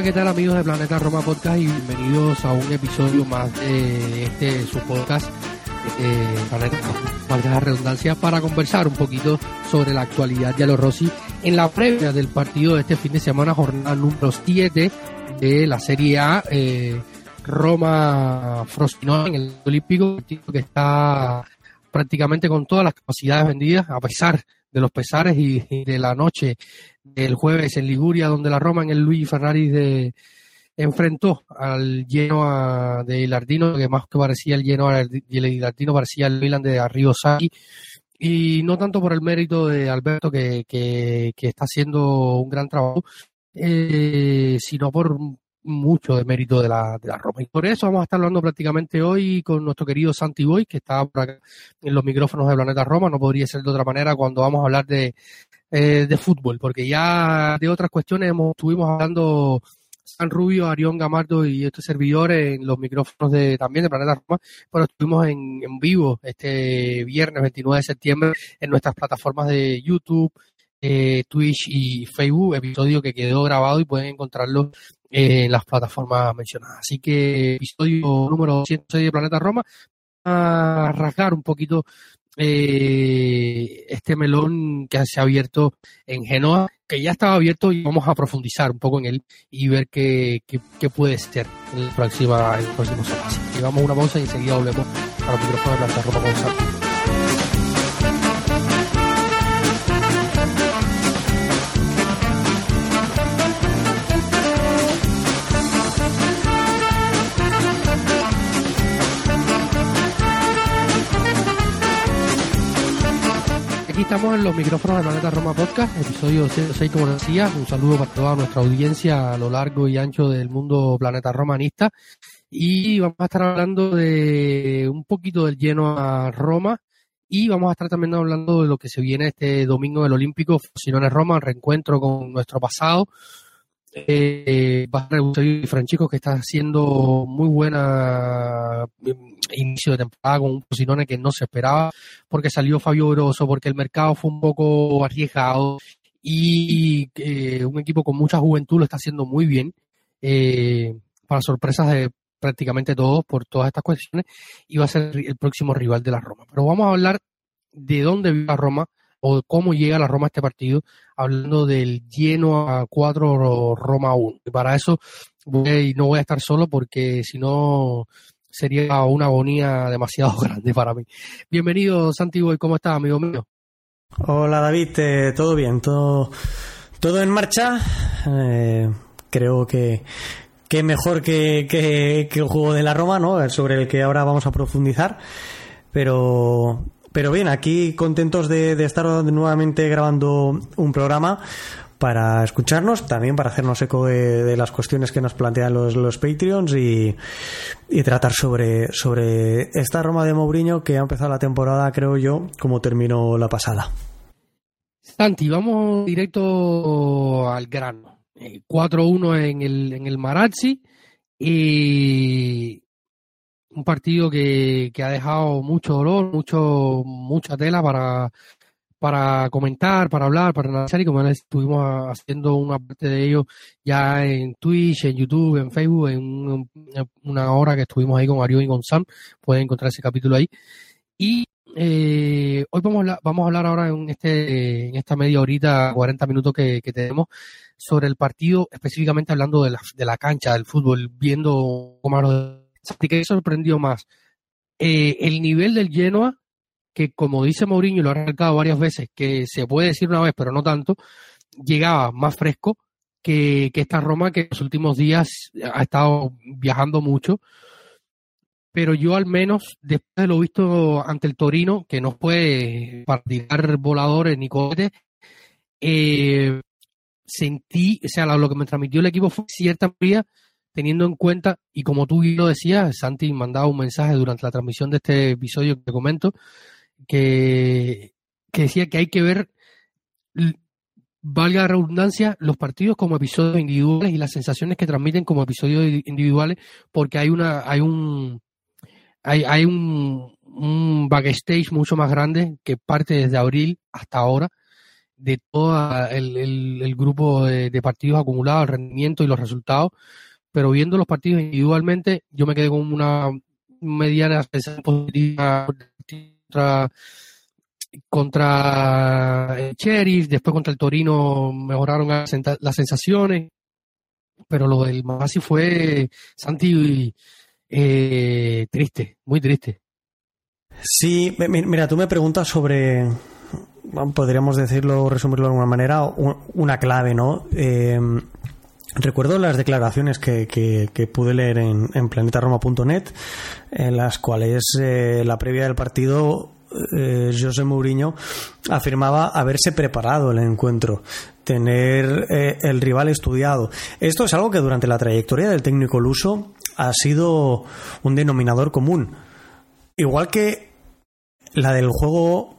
Hola, ¿qué tal amigos de Planeta Roma Podcast y bienvenidos a un episodio más de este su podcast eh, Planeta Valga la redundancia para conversar un poquito sobre la actualidad de los Rossi en la previa del partido de este fin de semana, jornada número 7 de la Serie A eh, Roma Frosinone en el Olímpico, que está prácticamente con todas las capacidades vendidas, a pesar de los pesares y, de la noche del jueves en Liguria, donde la Roma en el Luigi Ferrari de, enfrentó al lleno de Lardino, que más que parecía el lleno de Lardino, parecía el Milan de Arrigo Sacchi, y no tanto por el mérito de Alberto, que, que, está haciendo un gran trabajo, eh, sino por mucho de mérito de la, de la Roma. Y por eso vamos a estar hablando prácticamente hoy con nuestro querido Santi Boy, que está por acá en los micrófonos de Planeta Roma. No podría ser de otra manera cuando vamos a hablar de, eh, de fútbol, porque ya de otras cuestiones hemos, estuvimos hablando San Rubio, Arión Gamardo y este servidor en los micrófonos de también de Planeta Roma, pero estuvimos en, en vivo este viernes 29 de septiembre en nuestras plataformas de YouTube, eh, Twitch y Facebook, episodio que quedó grabado y pueden encontrarlo en las plataformas mencionadas. Así que episodio número 106 de Planeta Roma, a rasgar un poquito eh, este melón que se ha abierto en Genoa, que ya estaba abierto y vamos a profundizar un poco en él y ver qué, qué, puede ser en el próximo, en el próximo Llevamos una pausa y enseguida volvemos a los micrófonos de Planeta Roma con estamos en los micrófonos de Planeta Roma Podcast, episodio 106, como decía. Un saludo para toda nuestra audiencia a lo largo y ancho del mundo Planeta Romanista. Y vamos a estar hablando de un poquito del lleno a Roma. Y vamos a estar también hablando de lo que se viene este domingo del Olímpico, Fusiones Roma, reencuentro con nuestro pasado. Eh, y Francisco que está haciendo muy buena inicio de temporada con un Posinone que no se esperaba porque salió Fabio Grosso, porque el mercado fue un poco arriesgado y eh, un equipo con mucha juventud lo está haciendo muy bien eh, para sorpresas de prácticamente todos por todas estas cuestiones y va a ser el próximo rival de la Roma. Pero vamos a hablar de dónde vive la Roma o cómo llega la Roma a este partido, hablando del lleno a 4 Roma 1. Y para eso voy, no voy a estar solo porque si no sería una agonía demasiado grande para mí. Bienvenido, Santiago, ¿cómo estás, amigo mío? Hola, David, eh, todo bien, todo, todo en marcha. Eh, creo que, que mejor que, que, que, el juego de la Roma, ¿no? Sobre el que ahora vamos a profundizar. Pero, pero bien, aquí contentos de, estar nuevamente grabando un programa para escucharnos, también para hacernos eco de, las cuestiones que nos plantean los, los Patreons y, tratar sobre, sobre esta Roma de Mourinho que ha empezado la temporada, creo yo, como terminó la pasada. Santi, vamos directo al grano. 4-1 eh, en el, en el Marazzi y un partido que, que ha dejado mucho dolor, mucho, mucha tela para para comentar, para hablar, para analizar y como estuvimos haciendo una parte de ello ya en Twitch, en YouTube, en Facebook, en una hora que estuvimos ahí con Mario y con Sam, pueden encontrar ese capítulo ahí. Y eh, hoy vamos a, vamos a hablar ahora en este en esta media horita, 40 minutos que, tenemos sobre el partido, específicamente hablando de la, de la cancha, del fútbol, viendo cómo lo ¿Qué sorprendió más? Eh, el nivel del Genoa que como dice Mourinho, lo ha recalcado varias veces, que se puede decir una vez, pero no tanto, llegaba más fresco que, esta Roma que en los últimos días ha estado viajando mucho. Pero yo al menos, después de lo visto ante el Torino, que no fue para tirar voladores ni cohetes, eh, sentí, o sea, lo, que me transmitió el equipo fue cierta fría, teniendo en cuenta, y como tú lo decías, Santi mandaba un mensaje durante la transmisión de este episodio que te comento, que, que decía que hay que ver, valga la redundancia, los partidos como episodios individuales y las sensaciones que transmiten como episodios individuales, porque hay una, hay un, hay, hay un, backstage mucho más grande que parte desde abril hasta ahora de todo el, grupo de, partidos acumulados, el rendimiento y los resultados, pero viendo los partidos individualmente, yo me quedé con una mediana sensación positiva contra, el Sheriff, después contra el Torino mejoraron las sensaciones, pero lo del Masi fue, Santi, eh, triste, muy triste. Sí, mira, tú me preguntas sobre, podríamos decirlo, resumirlo de alguna manera, una clave, ¿no? Em, recuerdo las declaraciones que, que, pude leer en, en planetaroma.net, en las cuales eh, la previa del partido eh, José Mourinho afirmaba haberse preparado el encuentro, tener eh, el rival estudiado. Esto es algo que durante la trayectoria del técnico luso ha sido un denominador común. Igual que la del juego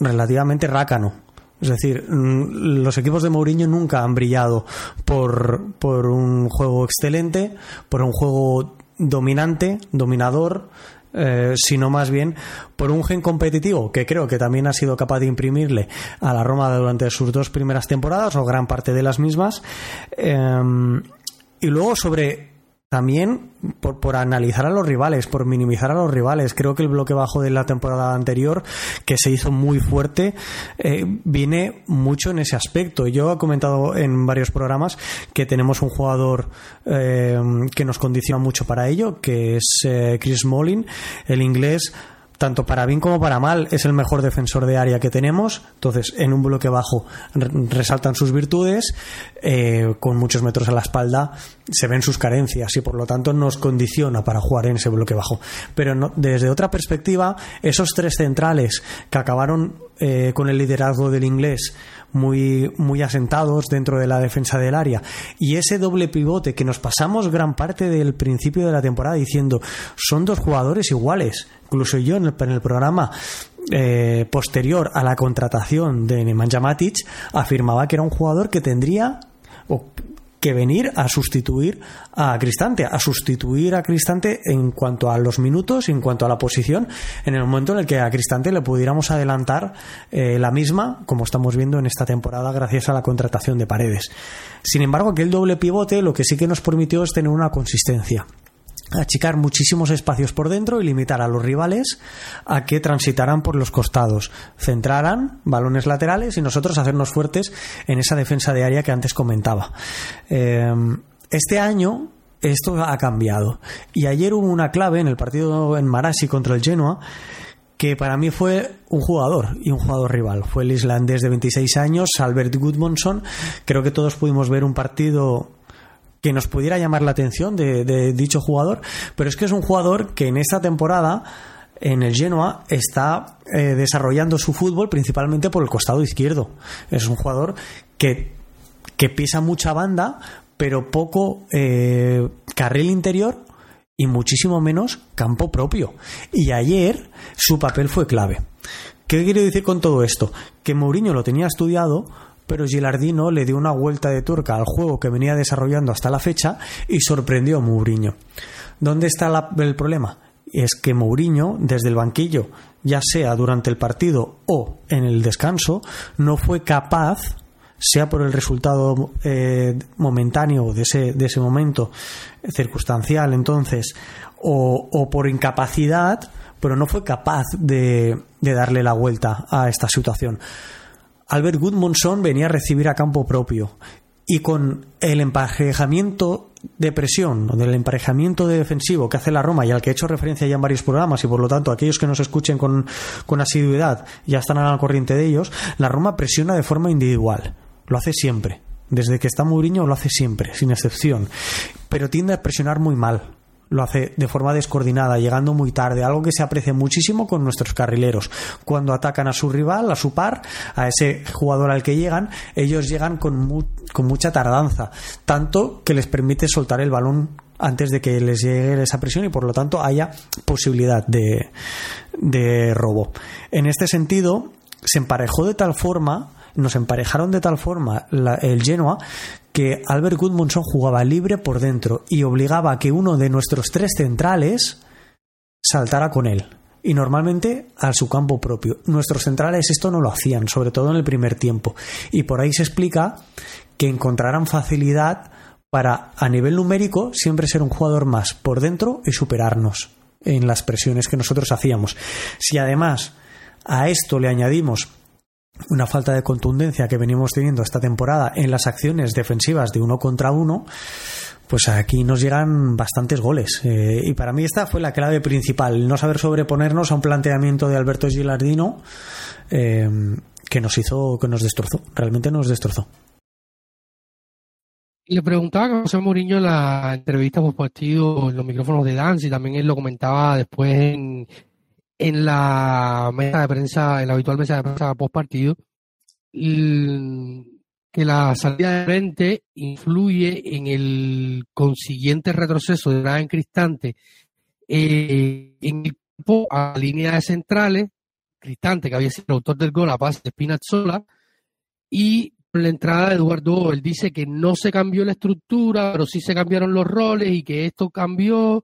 relativamente rácano. Es decir, mm, los equipos de Mourinho nunca han brillado por, por un juego excelente, por un juego dominante, dominador, eh, sino más bien por un gen competitivo que creo que también ha sido capaz de imprimirle a la Roma durante sus dos primeras temporadas o gran parte de las mismas. Em, y luego sobre también por, por, analizar a los rivales, por minimizar a los rivales. Creo que el bloque bajo de la temporada anterior, que se hizo muy fuerte, eh, viene mucho en ese aspecto. Yo he comentado en varios programas que tenemos un jugador eh, que nos condiciona mucho para ello, que es eh, Chris Molin, el inglés tanto para bien como para mal, es el mejor defensor de área que tenemos. Entonces, en un bloque bajo resaltan sus virtudes, eh, con muchos metros a la espalda se ven sus carencias y por lo tanto nos condiciona para jugar en ese bloque bajo. Pero desde otra perspectiva, esos tres centrales que acabaron eh, con el liderazgo del inglés muy, muy asentados dentro de la defensa del área. Y ese doble pivote que nos pasamos gran parte del principio de la temporada diciendo son dos jugadores iguales. Incluso yo en el, programa eh, posterior a la contratación de Nemanja Matic afirmaba que era un jugador que tendría que venir a sustituir a Cristante, a sustituir a Cristante en cuanto a los minutos, en cuanto a la posición, en el momento en el que a Cristante le pudiéramos adelantar eh, la misma, como estamos viendo en esta temporada, gracias a la contratación de Paredes. Sin embargo, aquel doble pivote lo que sí que nos permitió es tener una consistencia achicar muchísimos espacios por dentro y limitar a los rivales a que transitaran por los costados, centraran balones laterales y nosotros hacernos fuertes en esa defensa de área que antes comentaba. Eh, este año esto ha cambiado y ayer hubo una clave en el partido en Marassi contra el Genoa que para mí fue un jugador y un jugador rival. Fue el islandés de 26 años, Albert Gudmundsson. Creo que todos pudimos ver un partido que nos pudiera llamar la atención de, dicho jugador, pero es que es un jugador que en esta temporada en el Genoa está eh, desarrollando su fútbol principalmente por el costado izquierdo. Es un jugador que, que pisa mucha banda, pero poco eh, carril interior y muchísimo menos campo propio. Y ayer su papel fue clave. ¿Qué quiero decir con todo esto? Que Mourinho lo tenía estudiado, pero Gilardino le dio una vuelta de turca al juego que venía desarrollando hasta la fecha y sorprendió a Mourinho. ¿Dónde está el problema? Es que Mourinho, desde el banquillo, ya sea durante el partido o en el descanso, no fue capaz, sea por el resultado eh, momentáneo de ese, de ese momento circunstancial entonces, o, por incapacidad, pero no fue capaz de darle la vuelta a esta situación. Albert Gudmundsson venía a recibir a campo propio y con el emparejamiento de presión o del emparejamiento de defensivo que hace la Roma y al que he hecho referencia ya en varios programas y por lo tanto aquellos que nos escuchen con, con asiduidad ya están a la corriente de ellos, la Roma presiona de forma individual, lo hace siempre. Desde que está Mourinho lo hace siempre, sin excepción. Pero tiende a presionar muy mal lo hace de forma descoordinada, llegando muy tarde, algo que se aprecia muchísimo con nuestros carrileros. Cuando atacan a su rival, a su par, a ese jugador al que llegan, ellos llegan con, con mucha tardanza, tanto que les permite soltar el balón antes de que les llegue esa presión y por lo tanto haya posibilidad de, de robo. En este sentido, se emparejó de tal forma nos emparejaron de tal forma el Genoa que Albert Gudmundsson jugaba libre por dentro y obligaba a que uno de nuestros tres centrales saltara con él. Y normalmente a su campo propio. Nuestros centrales esto no lo hacían, sobre todo en el primer tiempo. Y por ahí se explica que encontrarán facilidad para, a nivel numérico, siempre ser un jugador más por dentro y superarnos en las presiones que nosotros hacíamos. Si además a esto le añadimos una falta de contundencia que venimos teniendo esta temporada en las acciones defensivas de uno contra uno, pues aquí nos llegan bastantes goles. Eh, y para mí esta fue la clave principal, no saber sobreponernos a un planteamiento de Alberto Gilardino eh, que nos hizo, que nos destrozó, realmente nos destrozó. Le preguntaba a José Mourinho en la entrevista por partido en los micrófonos de Dance y también él lo comentaba después en, en la mesa de prensa, en la habitual mesa de prensa post partido, que la salida de frente influye en el consiguiente retroceso de en Cristante eh, en el campo a la línea de centrales, Cristante, que había sido el autor del gol a paz de Spinazzola, y la entrada de Eduardo, él dice que no se cambió la estructura, pero sí se cambiaron los roles y que esto cambió.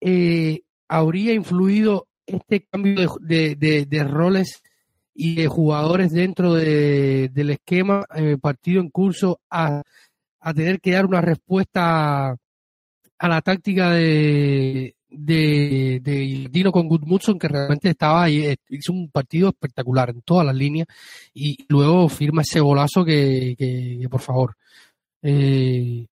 Eh, habría influido este cambio de, roles y de jugadores dentro del esquema eh, partido en curso a, tener que dar una respuesta a la táctica de, de, Dino con Gudmundsson que realmente estaba ahí, eh, hizo un partido espectacular en todas las líneas y luego firma ese golazo que, por favor eh,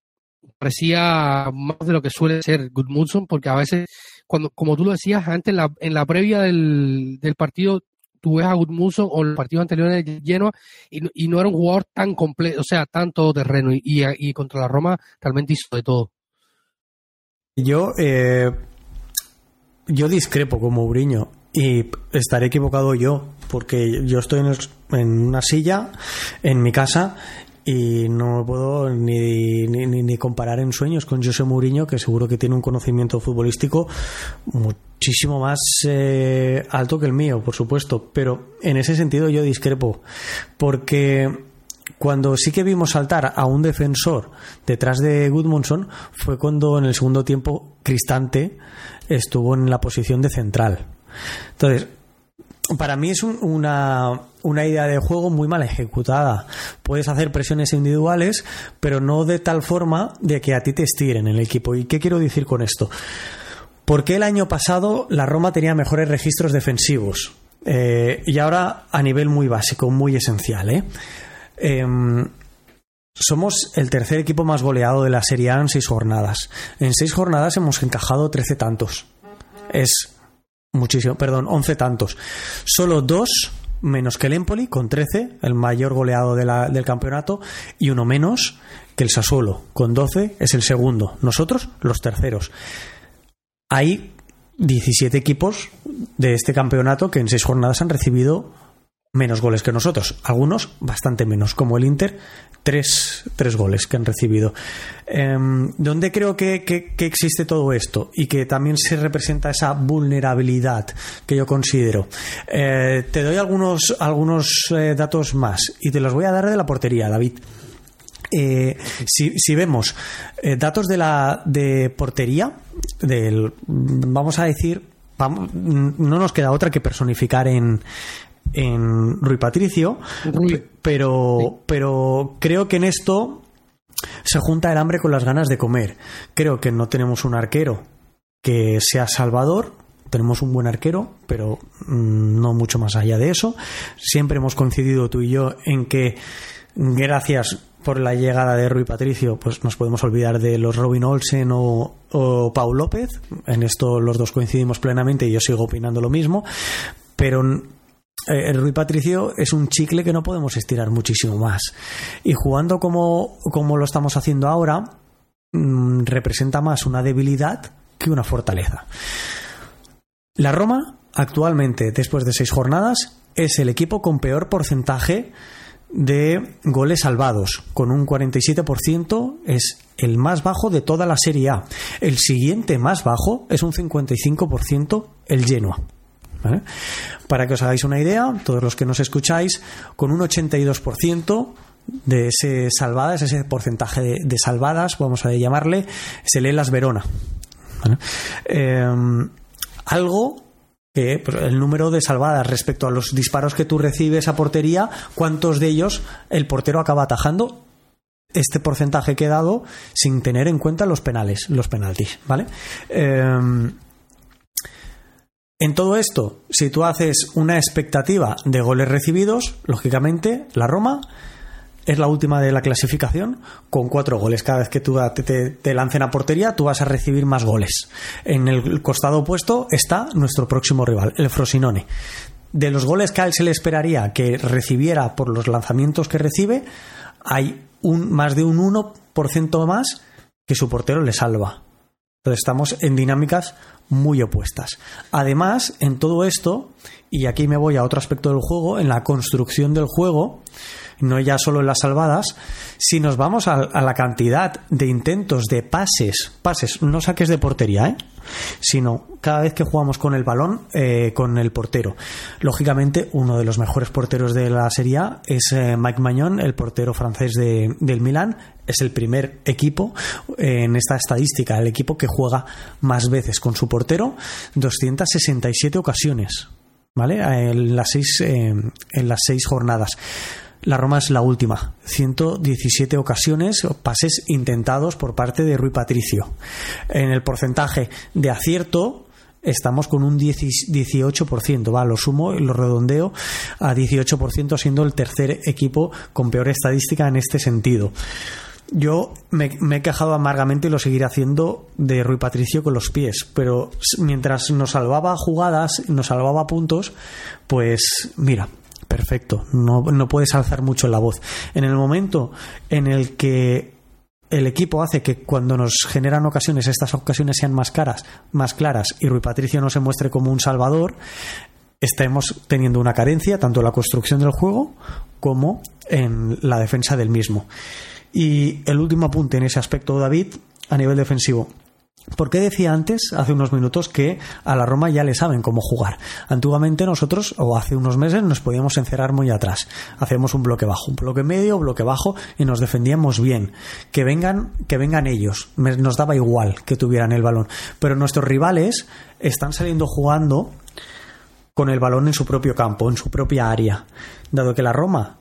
parecía más de lo que suele ser Gudmundsson porque a veces cuando, como tú lo decías antes, en la, en la previa del, del partido, tú ves a Gudmundsson o el partido anterior de Genoa y, no era un jugador tan completo, o sea, tan todoterreno y, y, contra la Roma realmente hizo de todo. Yo, eh, yo discrepo con Mourinho y estaré equivocado yo porque yo estoy en, en una silla en mi casa y no puedo ni, ni, ni, comparar en sueños con José Mourinho, que seguro que tiene un conocimiento futbolístico muchísimo más eh, alto que el mío, por supuesto, pero en ese sentido yo discrepo, porque cuando sí que vimos saltar a un defensor detrás de Gudmundsson fue cuando en el segundo tiempo Cristante estuvo en la posición de central. Entonces, para mí es una, una, idea de juego muy mal ejecutada. Puedes hacer presiones individuales, pero no de tal forma de que a ti te estiren el equipo. ¿Y qué quiero decir con esto? Porque el año pasado la Roma tenía mejores registros defensivos? Eh, y ahora a nivel muy básico, muy esencial. ¿eh? Em, somos el tercer equipo más goleado de la Serie A en seis jornadas. En seis jornadas hemos encajado 13 tantos. Es muchísimo, perdón, 11 tantos. Solo dos menos que el Empoli, con 13, el mayor goleado del campeonato, y uno menos que el Sassuolo, con 12, es el segundo. Nosotros, los terceros. Hay 17 equipos de este campeonato que en seis jornadas han recibido menos goles que nosotros, algunos bastante menos, como el Inter, tres, tres goles que han recibido. Em, ¿Dónde creo que, existe todo esto y que también se representa esa vulnerabilidad que yo considero? Eh, te doy algunos, algunos eh, datos más y te los voy a dar de la portería, David. Eh, si, vemos datos de la de portería, del, vamos a decir, no nos queda otra que personificar en, en Rui Patricio, pero, pero creo que en esto se junta el hambre con las ganas de comer. Creo que no tenemos un arquero que sea salvador, tenemos un buen arquero, pero mm, no mucho más allá de eso. Siempre hemos coincidido tú y yo en que gracias por la llegada de Rui Patricio, pues nos podemos olvidar de los Robin Olsen o, o Paul López. En esto los dos coincidimos plenamente y yo sigo opinando lo mismo. Pero eh, el Rui Patricio es un chicle que no podemos estirar muchísimo más. Y jugando como, como lo estamos haciendo ahora, mm, representa más una debilidad que una fortaleza. La Roma, actualmente, después de seis jornadas, es el equipo con peor porcentaje de goles salvados, con un 47% es el más bajo de toda la Serie A. El siguiente más bajo es un 55% el Genoa. Para que os hagáis una idea, todos los que nos escucháis, con un 82% de ese salvadas, ese porcentaje de, salvadas, vamos a llamarle, se lee las Verona. Em, algo que pues, el número de salvadas respecto a los disparos que tú recibes a portería, cuántos de ellos el portero acaba atajando. Este porcentaje que he dado sin tener en cuenta los penales, los penaltis, ¿vale? Em, en todo esto, si tú haces una expectativa de goles recibidos, lógicamente la Roma es la última de la clasificación con cuatro goles. Cada vez que tú te, lancen a portería, tú vas a recibir más goles. En el costado opuesto está nuestro próximo rival, el Frosinone. De los goles que a él se le esperaría que recibiera por los lanzamientos que recibe, hay un, más de un 1% más que su portero le salva. Entonces estamos en dinámicas muy opuestas. Además, en todo esto, y aquí me voy a otro aspecto del juego, en la construcción del juego, no ya solo en las salvadas, si nos vamos a, la cantidad de intentos de pases, pases, no saques de portería, ¿eh? Sino cada vez que jugamos con el balón, eh, con el portero. Lógicamente, uno de los mejores porteros de la Serie A es eh, Mike Magnon, el portero francés de, del Milan. Es el primer equipo en esta estadística, el equipo que juega más veces con su portero, 267 ocasiones. ¿Vale? En las seis, en las seis jornadas. La Roma es la última. 117 ocasiones, pases intentados por parte de Rui Patricio. En el porcentaje de acierto, estamos con un 18%, va, lo sumo y lo redondeo a 18%, siendo el tercer equipo con peor estadística en este sentido. Yo me, me, he quejado amargamente y lo seguiré haciendo de Rui Patricio con los pies, pero mientras nos salvaba jugadas, nos salvaba puntos, pues mira, perfecto, no, no puedes alzar mucho la voz. En el momento en el que el equipo hace que cuando nos generan ocasiones, estas ocasiones sean más caras, más claras, y Rui Patricio no se muestre como un salvador, estemos teniendo una carencia tanto en la construcción del juego como en la defensa del mismo. Y el último apunte en ese aspecto, David, a nivel defensivo. ¿Por qué decía antes, hace unos minutos, que a la Roma ya le saben cómo jugar? Antiguamente nosotros, o hace unos meses, nos podíamos encerrar muy atrás. Hacíamos un bloque bajo, un bloque medio, bloque bajo, y nos defendíamos bien. Que vengan, que vengan ellos. Nos daba igual que tuvieran el balón. Pero nuestros rivales están saliendo jugando con el balón en su propio campo, en su propia área. Dado que la Roma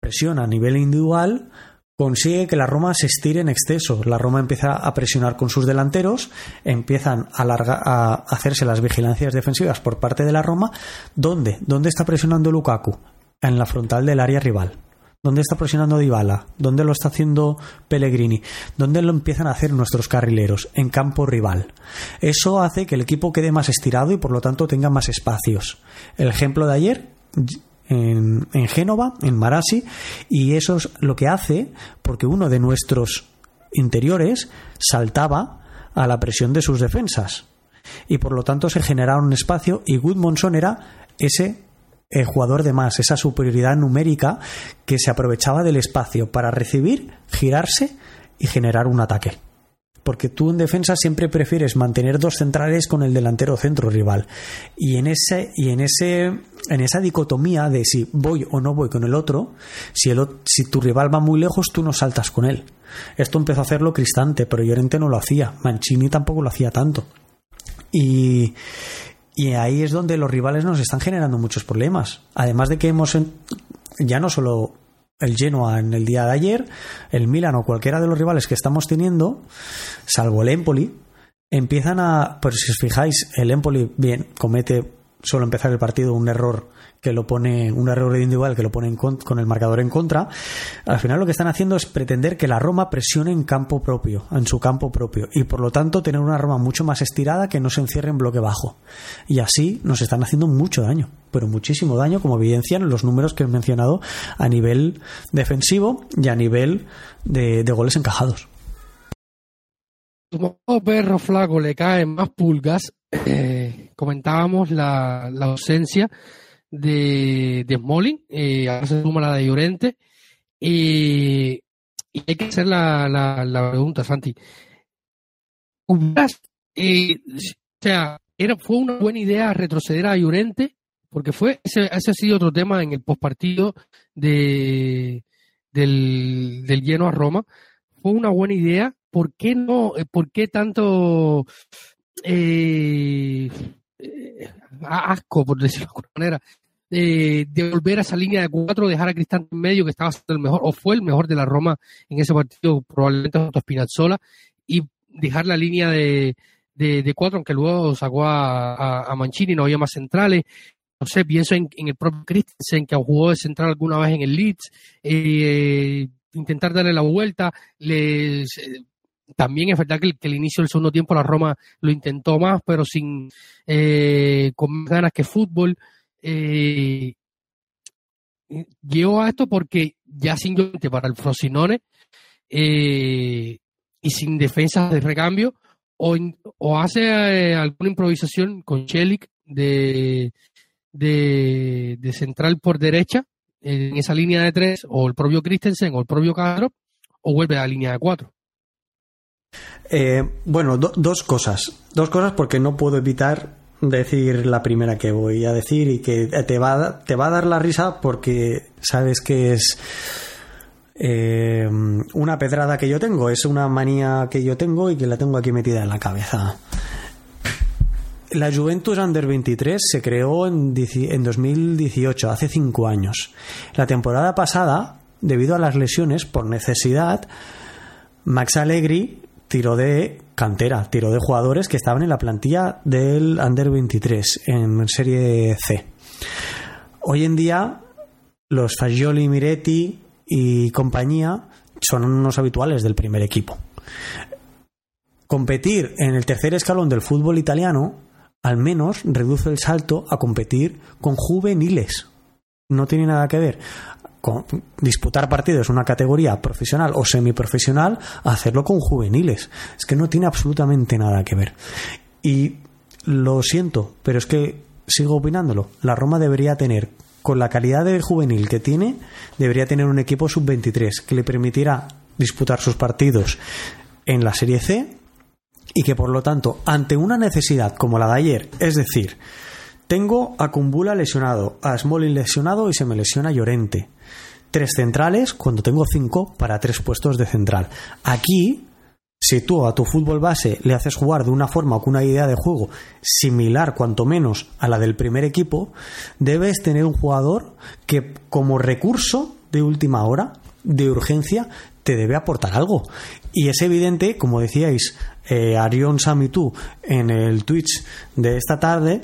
presiona a nivel individual, consigue que la Roma se estire en exceso. La Roma empieza a presionar con sus delanteros, empiezan a, hacerse las vigilancias defensivas por parte de la Roma. ¿Dónde? ¿Dónde está presionando Lukaku? En la frontal del área rival. ¿Dónde está presionando Dybala? ¿Dónde lo está haciendo Pellegrini? ¿Dónde lo empiezan a hacer nuestros carrileros? En campo rival. Eso hace que el equipo quede más estirado y por lo tanto tenga más espacios. El ejemplo de ayer, en, Génova, en Marasi, y eso es lo que hace porque uno de nuestros interiores saltaba a la presión de sus defensas. Y por lo tanto se generaba un espacio y Goodmonson era ese jugador de más, esa superioridad numérica que se aprovechaba del espacio para recibir, girarse y generar un ataque porque tú en defensa siempre prefieres mantener dos centrales con el delantero centro rival. Y en ese y en ese en esa dicotomía de si voy o no voy con el otro, si el si tu rival va muy lejos, tú no saltas con él. Esto empezó a hacerlo Cristante, pero Llorente no lo hacía. Mancini tampoco lo hacía tanto. Y y ahí es donde los rivales nos están generando muchos problemas. Además de que hemos ya no solo el Genoa en el día de ayer, el Milan o cualquiera de los rivales que estamos teniendo, salvo el Empoli, empiezan a, pues si os fijáis, el Empoli bien comete solo empezar el partido un error que lo pone, un error individual que lo pone con el marcador en contra, al final lo que están haciendo es pretender que la Roma presione en campo propio, en su campo propio, y por lo tanto tener una Roma mucho más estirada que no se encierre en bloque bajo. Y así nos están haciendo mucho daño, pero muchísimo daño, como evidencian los números que he mencionado a nivel defensivo y a nivel de goles encajados. como le caen más pulgas, eh, comentábamos la, ausencia de, de Smalling, eh, ahora se suma la de Llorente, y hay que hacer la, la, pregunta, Santi. Eh, o sea, era, fue una buena idea retroceder a Llorente, porque fue ese, ese ha sido otro tema en el postpartido de, del, del lleno a Roma. Fue una buena idea ¿por qué no, eh, por qué tanto eh, eh, asco, por decirlo de alguna manera, de volver a esa línea de cuatro, dejar a Cristante en medio, que estaba siendo el mejor, o fue el mejor de la Roma en ese partido, probablemente junto a Spinazzola, y dejar la línea de, de, cuatro, aunque luego sacó a, a, Mancini, no había más centrales. No sé, pienso en, el propio Christensen, que jugó de central alguna vez en el Leeds, intentar darle la vuelta, les, también es verdad que el, inicio del segundo tiempo la Roma lo intentó más, pero sin eh, con más ganas que fútbol. Eh, a esto porque ya sin para el Frosinone eh, y sin defensas de recambio, o, o hace eh, alguna improvisación con Chelik de, de, central por derecha en esa línea de tres, o el propio Christensen o el propio Caro, o vuelve a la línea de cuatro. Eh, bueno, dos cosas. Dos cosas porque no puedo evitar decir la primera que voy a decir y que te va, te va a dar la risa porque sabes que es eh, una pedrada que yo tengo, es una manía que yo tengo y que la tengo aquí metida en la cabeza. La Juventus Under 23 se creó en, en 2018, hace cinco años. La temporada pasada, debido a las lesiones por necesidad, Max Allegri tiro de cantera, tiro de jugadores que estaban en la plantilla del Under 23 en Serie C. Hoy en día, los Fagioli, Miretti y compañía son unos habituales del primer equipo. Competir en el tercer escalón del fútbol italiano al menos reduce el salto a competir con juveniles. No tiene nada que ver disputar partidos en una categoría profesional o semiprofesional a hacerlo con juveniles. Es que no tiene absolutamente nada que ver. Y lo siento, pero es que sigo opinándolo. La Roma debería tener, con la calidad de juvenil que tiene, debería tener un equipo sub-23 que le permitirá disputar sus partidos en la Serie C y que por lo tanto, ante una necesidad como la de ayer, es decir, tengo a Kumbula lesionado, a Smolin lesionado y se me lesiona Llorente tres centrales cuando tengo cinco para tres puestos de central. Aquí, si tú a tu fútbol base le haces jugar de una forma o con una idea de juego similar, cuanto menos, a la del primer equipo, debes tener un jugador que como recurso de última hora, de urgencia, te debe aportar algo. Y es evidente, como decíais, eh, Arión Sam y tú en el Twitch de esta tarde,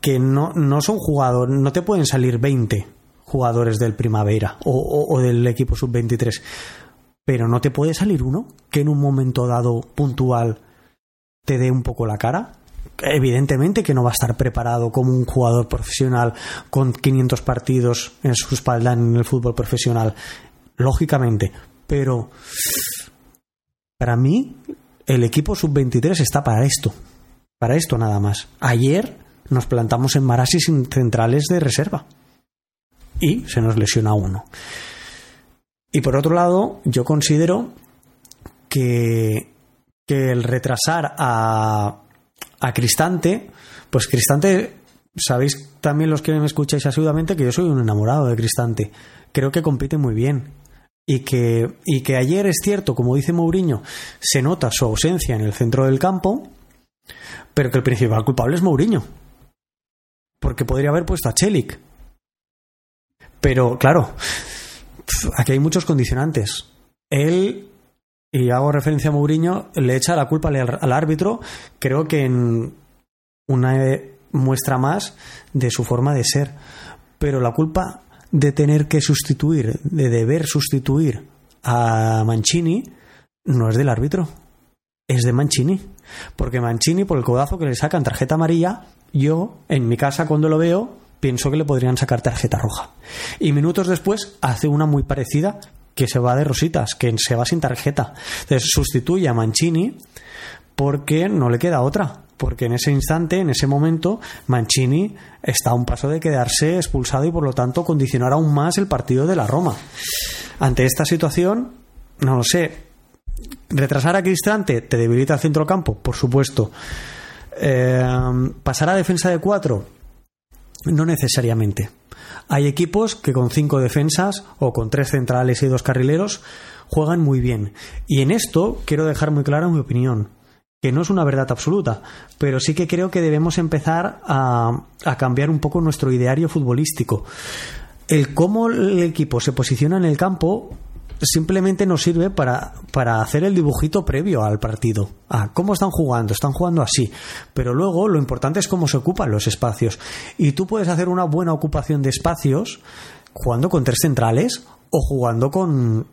que, no, son jugadores, no te pueden salir 20 jugadores del Primavera o, del equipo sub-23. Pero no te puede salir uno que en un momento dado puntual te dé un poco la cara. Evidentemente que no va a estar preparado como un jugador profesional con 500 partidos en su espalda en el fútbol profesional. Lógicamente. Pero para mí el equipo sub-23 está para esto. Para esto nada más. Ayer nos plantamos en Marasis centrales de reserva y se nos lesiona uno. Y por otro lado, yo considero que, que el retrasar a, a Cristante, pues Cristante, sabéis también los que me escucháis asiduamente que yo soy un enamorado de Cristante. Creo que compite muy bien. Y que, y que ayer es cierto, como dice Mourinho, se nota su ausencia en el centro del campo, pero que el principal culpable es Mourinho. Porque podría haber puesto a Chelik, pero claro, aquí hay muchos condicionantes. Él, y hago referencia a Mourinho, le echa la culpa al, árbitro, creo que en una muestra más de su forma de ser. Pero la culpa de tener que sustituir, de deber sustituir a Mancini, no es del árbitro, es de Mancini. Porque Mancini, por el codazo que le sacan tarjeta amarilla, yo, en mi casa, cuando lo veo, pienso que le podrían sacar tarjeta roja. Y minutos después hace una muy parecida que se va de rositas, que se va sin tarjeta. Entonces sustituye a Mancini porque no le queda otra. Porque en ese instante, en ese momento, Mancini está a un paso de quedarse expulsado y por lo tanto condicionar aún más el partido de la Roma. Ante esta situación, no lo sé. ¿Retrasar a Cristante te debilita el centro campo? Por supuesto. Eh, ¿Pasar a defensa de cuatro? No necesariamente. Hay equipos que con cinco defensas o con tres centrales y dos carrileros juegan muy bien. Y en esto quiero dejar muy clara mi opinión, que no es una verdad absoluta, pero sí que creo que debemos empezar a cambiar un poco nuestro ideario futbolístico. El cómo el equipo se posiciona en el campo simplemente nos sirve para, para hacer el dibujito previo al partido. Ah, ¿cómo están jugando? Están jugando así. Pero luego lo importante es cómo se ocupan los espacios. Y tú puedes hacer una buena ocupación de espacios jugando con tres centrales o jugando con,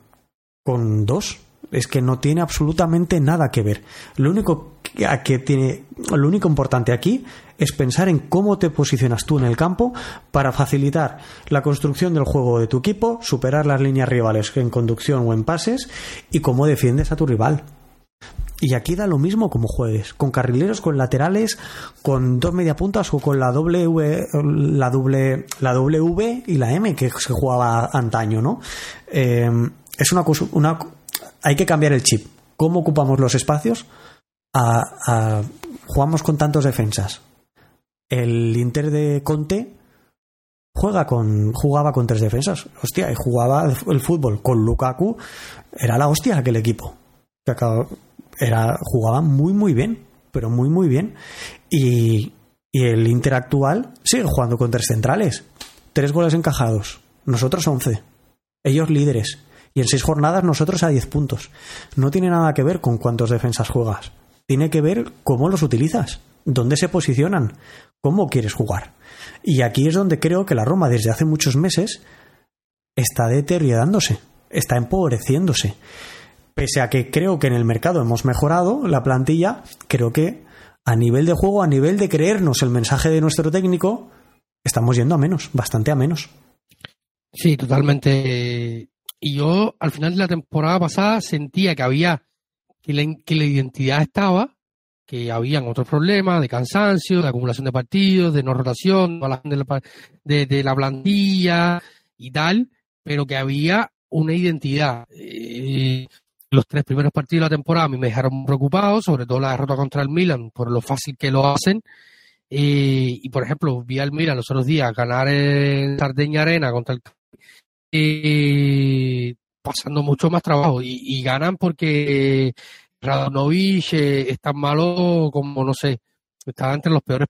con dos. Es que no tiene absolutamente nada que ver. Lo único que tiene, lo único importante aquí es pensar en cómo te posicionas tú en el campo para facilitar la construcción del juego de tu equipo, superar las líneas rivales en conducción o en pases y cómo defiendes a tu rival. Y aquí da lo mismo como juegues, con carrileros, con laterales, con dos mediapuntas o con la W, la doble, la W y la M que se jugaba antaño, ¿no? Eh, es una, una, hay que cambiar el chip. ¿Cómo ocupamos los espacios? A, jugamos con tantos defensas el Inter de Conte juega con, jugaba con tres defensas. Hostia, y jugaba el fútbol con Lukaku. Era la hostia aquel equipo. Era, jugaba muy, muy bien. Pero muy, muy bien. Y, y el Inter actual sigue jugando con tres centrales. Tres goles encajados. Nosotros once. Ellos líderes. Y en seis jornadas nosotros a diez puntos. No tiene nada que ver con cuántos defensas juegas. Tiene que ver cómo los utilizas. Dónde se posicionan cómo quieres jugar. Y aquí es donde creo que la Roma desde hace muchos meses está deteriorándose, está empobreciéndose. Pese a que creo que en el mercado hemos mejorado la plantilla, creo que a nivel de juego, a nivel de creernos el mensaje de nuestro técnico, estamos yendo a menos, bastante a menos. Sí, totalmente. Y yo al final de la temporada pasada sentía que había, que la, identidad estaba, que habían otros problemas de cansancio, de acumulación de partidos, de no rotación, de la, de la plantilla y tal, pero que había una identidad. Eh, los tres primeros partidos de la temporada a mí me dejaron preocupado, sobre todo la derrota contra el Milan, por lo fácil que lo hacen. Eh, y por ejemplo, vi al Milan los otros días ganar en Sardeña Arena contra el pasando mucho más trabajo y, ganan porque Radonovich eh, es tan malo como, no sé, está entre los peores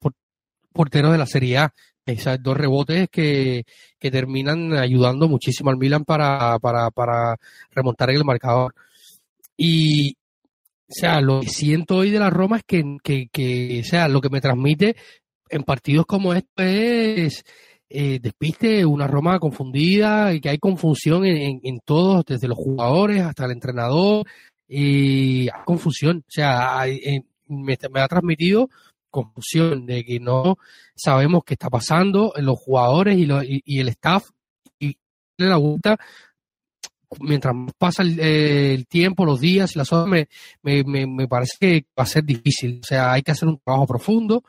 porteros de la Serie A. Esos dos rebotes que, que terminan ayudando muchísimo al Milan para, para, para remontar el marcador. Y, o sea, lo que siento hoy de la Roma es que, que, que o sea, lo que me transmite en partidos como este es eh, despiste, una Roma confundida y que hay confusión en, en, todos, desde los jugadores hasta el entrenador, y hay confusión, o sea, eh, me, ha transmitido confusión de que no sabemos qué está pasando en los jugadores y, y, el staff y la vuelta mientras pasa el, tiempo, los días y las horas, me, me, me, parece que va a ser difícil. O sea, hay que hacer un trabajo profundo.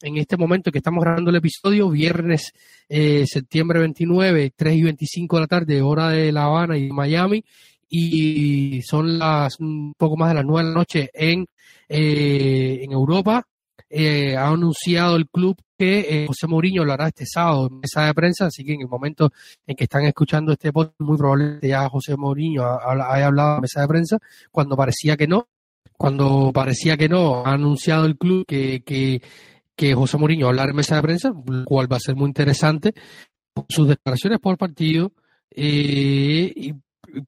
En este momento que estamos grabando el episodio, viernes, eh, septiembre 29, 3 y 25 de la tarde, hora de La Habana y Miami, y son las un poco más de las nueve de la noche en, eh, en Europa. Eh, ha anunciado el club que eh, José Mourinho lo hará este sábado en mesa de prensa, así que en el momento en que están escuchando este podcast, muy probablemente ya José Mourinho haya hablado en mesa de prensa, cuando parecía que no, cuando parecía que no, ha anunciado el club que, que José Mourinho hablar en mesa de prensa, lo cual va a ser muy interesante, sus declaraciones por partido, eh, y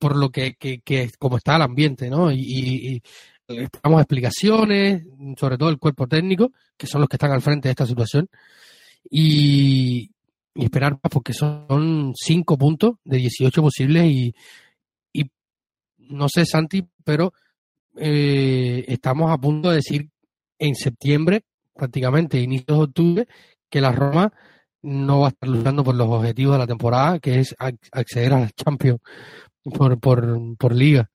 por lo que, que, como está el ambiente, ¿no? Y, y, explicaciones, sobre todo el cuerpo técnico, que son los que están al frente de esta situación, y, esperar más, porque son cinco puntos de 18 posibles y, y no sé, Santi, pero eh, estamos a punto de decir en septiembre, prácticamente inicios de octubre, que la Roma no va a estar luchando por los objetivos de la temporada, que es acceder a la Champions por, por, por liga.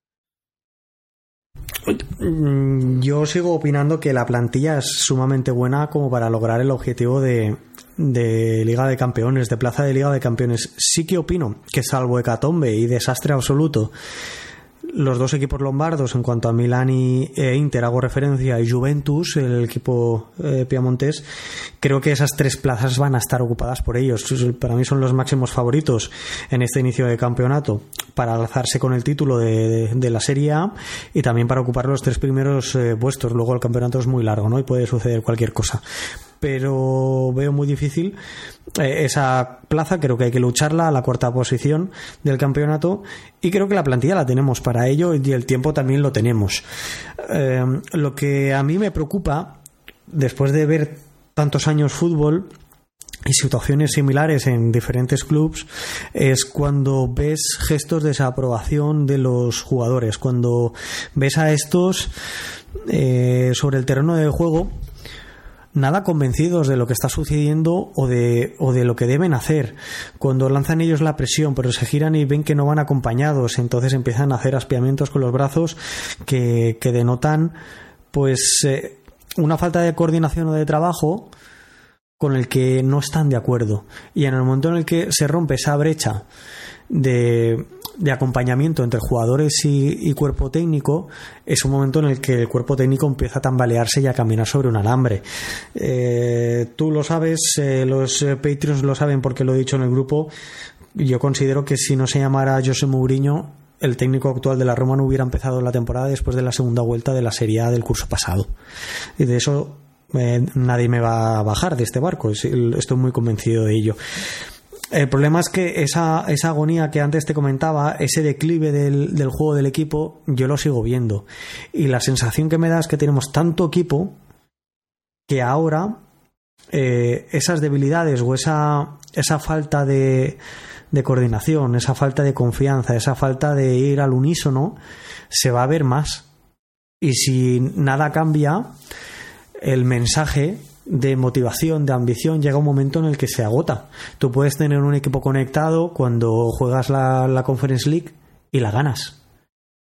Mm, yo sigo opinando que la plantilla es sumamente buena como para lograr el objetivo de, de Liga de Campeones, de plaza de Liga de Campeones. Sí que opino que salvo hecatombe y desastre absoluto, los dos equipos lombardos en cuanto a Milán y e Inter hago referencia y Juventus, el equipo eh, piamontés, creo que esas tres plazas van a estar ocupadas por ellos. Para mí son los máximos favoritos en este inicio de campeonato para alzarse con el título de, la Serie A y también para ocupar los tres primeros eh, puestos. Luego el campeonato es muy largo, ¿no? Y puede suceder cualquier cosa pero veo muy difícil eh, esa plaza. Creo que hay que lucharla a la cuarta posición del campeonato y creo que la plantilla la tenemos para ello y el tiempo también lo tenemos. Eh, lo que a mí me preocupa, después de ver tantos años fútbol, y situaciones similares en diferentes clubes es cuando ves gestos de desaprobación de los jugadores, cuando ves a estos eh, sobre el terreno de juego nada convencidos de lo que está sucediendo o de, o de lo que deben hacer. Cuando lanzan ellos la presión, pero se giran y ven que no van acompañados, entonces empiezan a hacer aspiamientos con los brazos que, que denotan pues eh, una falta de coordinación o de trabajo con el que no están de acuerdo. Y en el momento en el que se rompe esa brecha de, de acompañamiento entre jugadores y, cuerpo técnico es un momento en el que el cuerpo técnico empieza a tambalearse y a caminar sobre un alambre. Eh, tú lo sabes, eh, los eh, Patreons lo saben porque lo he dicho en el grupo. Yo considero que si no se llamara José Mourinho, el técnico actual de la Roma no hubiera empezado la temporada después de la segunda vuelta de la Serie A del curso pasado. Y de eso nadie me va a bajar de este barco, estoy muy convencido de ello. El problema es que esa, esa agonía que antes te comentaba, ese declive del, del, juego del equipo, yo lo sigo viendo. Y la sensación que me da es que tenemos tanto equipo que ahora eh, esas debilidades o esa, esa falta de, de coordinación, esa falta de confianza, esa falta de ir al unísono, se va a ver más. Y si nada cambia, el mensaje de motivación, de ambición, llega un momento en el que se agota. Tú puedes tener un equipo conectado cuando juegas la, la Conference League y la ganas.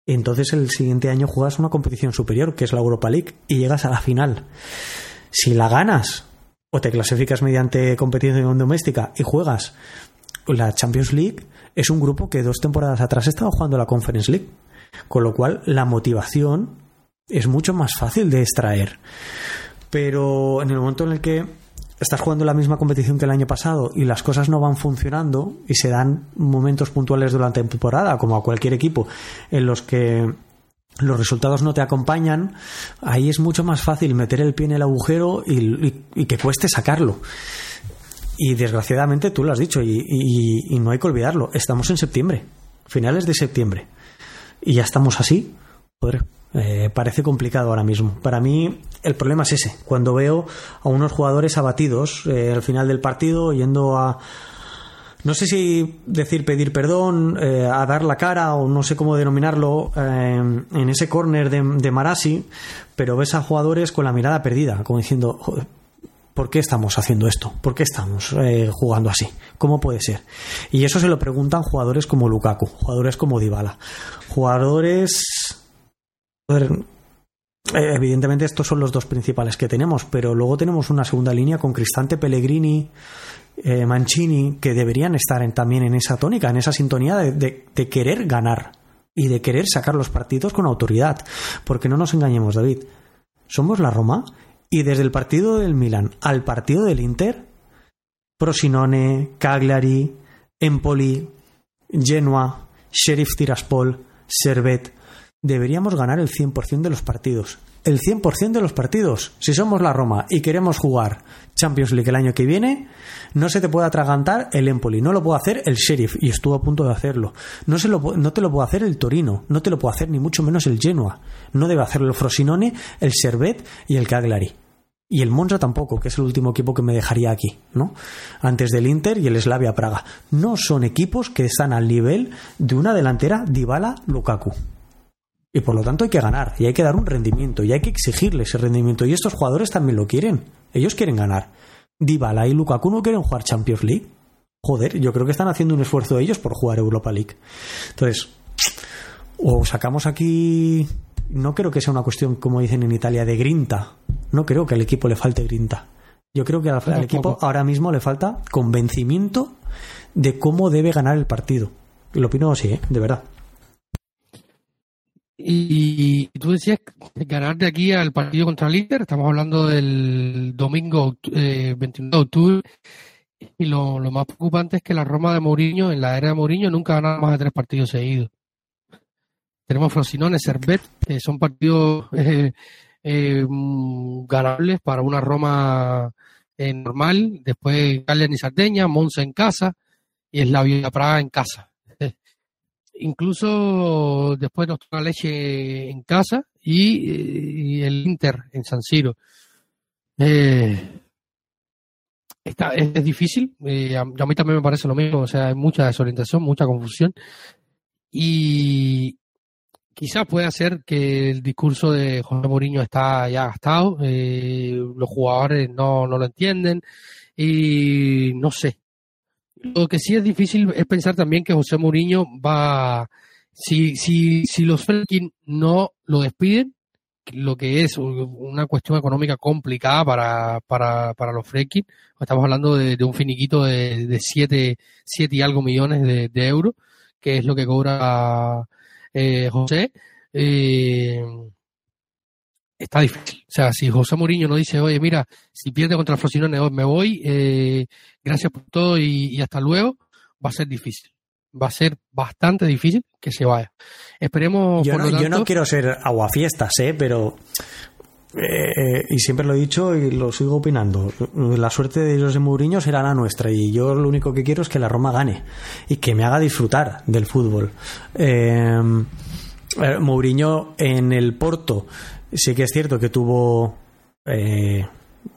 entonces el siguiente año juegas una competición superior, que es la Europa League, y llegas a la final. Si la ganas o te clasificas mediante competición doméstica y juegas la Champions League, es un grupo que dos temporadas atrás estaba jugando la Conference League. Con lo cual la motivación es mucho más fácil de extraer pero en el momento en el que estás jugando la misma competición que el año pasado y las cosas no van funcionando y se dan momentos puntuales durante la temporada, como a cualquier equipo, en los que los resultados no te acompañan, ahí es mucho más fácil meter el pie en el agujero y, que cueste sacarlo. Y desgraciadamente tú lo has dicho y, y, no hay que olvidarlo, estamos en septiembre, finales de septiembre, y ya estamos así. Joder, eh, parece complicado ahora mismo. Para mí el problema es ese, cuando veo a unos jugadores abatidos eh, al final del partido yendo a... No sé si decir pedir perdón, eh, a dar la cara o no sé cómo denominarlo en ese córner de, de, Marasi, pero ves a jugadores con la mirada perdida, como diciendo, ¿por qué estamos haciendo esto? ¿Por qué estamos jugando así? ¿Cómo puede ser? Y eso se lo preguntan jugadores como Lukaku, jugadores como Dybala, jugadores eh, evidentemente estos son los dos principales que tenemos, pero luego tenemos una segunda línea con Cristante, Pellegrini, eh, Mancini, que deberían estar también en esa tónica, en esa sintonía de, querer ganar y de querer sacar los partidos con autoridad. Porque no nos engañemos, David. Somos la Roma y desde el partido del Milan al partido del Inter, Prosinone, Cagliari, Empoli, Genoa, Sheriff Tiraspol, Servet, deberíamos ganar el 100% de los partidos. El 100% de los partidos. Si somos la Roma y queremos jugar Champions League el año que viene, no se te puede atragantar el Empoli, no lo puede hacer el Sheriff y estuvo a punto de hacerlo. No, te lo puede hacer el Torino, no te lo puede hacer ni mucho menos el Genoa. No debe hacerlo el Frosinone, el Servet y el Cagliari. Y el Monza tampoco, que es el último equipo que me dejaría aquí, ¿no? Antes del Inter y el Slavia Praga. No son equipos que están al nivel de una delantera Dybala-Lukaku. Y por lo tanto hay que ganar, y hay que dar un rendimiento, y hay que exigirle ese rendimiento. Y estos jugadores también lo quieren. Ellos quieren ganar. Dybala y Lukaku no quieren jugar Champions League. Joder, yo creo que están haciendo un esfuerzo ellos por jugar Europa League. Entonces, o sacamos aquí. No creo que sea una cuestión, como dicen en Italia, de grinta. No creo que al equipo le falte grinta. Yo creo que al, equipo ahora mismo le falta convencimiento de cómo debe ganar el partido. Lo opino así, ¿eh? de verdad. Y, tú decías ganar de aquí al partido contra el Inter, estamos hablando del domingo 21 eh, de octubre, y lo, más preocupante es que la Roma de Mourinho, en la era de Mourinho, nunca ha más de tres partidos seguidos. Tenemos Frosinone, Servet, que son partidos eh, eh, ganables para una Roma normal, después Cagliari y Sardeña, Monza en casa y Slavia Praga en casa incluso después nos toca leche en casa y, el Inter en San Siro. Eh, es, difícil, eh, a, mí también me parece lo mismo, o sea, hay mucha desorientación, mucha confusión y quizás puede ser que el discurso de José Mourinho está ya gastado, eh, los jugadores no, no lo entienden y no sé, lo que sí es difícil es pensar también que José Mourinho va, si, si, si los Felkin no lo despiden, lo que es una cuestión económica complicada para, para, para los Freaking, estamos hablando de, un finiquito de, de siete, siete y algo millones de, euros, que es lo que cobra eh, José. Eh, está difícil. O sea, si José Mourinho no dice, oye, mira, si pierde contra el Frosinone me voy, eh, gracias por todo y, hasta luego, va a ser difícil. Va a ser bastante difícil que se vaya. Esperemos. Yo, no, yo no quiero ser aguafiestas, ¿eh? pero. Eh, y siempre lo he dicho y lo sigo opinando. La suerte de José Mourinho será la nuestra y yo lo único que quiero es que la Roma gane y que me haga disfrutar del fútbol. Eh, eh Mourinho en el Porto Sí que es cierto que tuvo eh,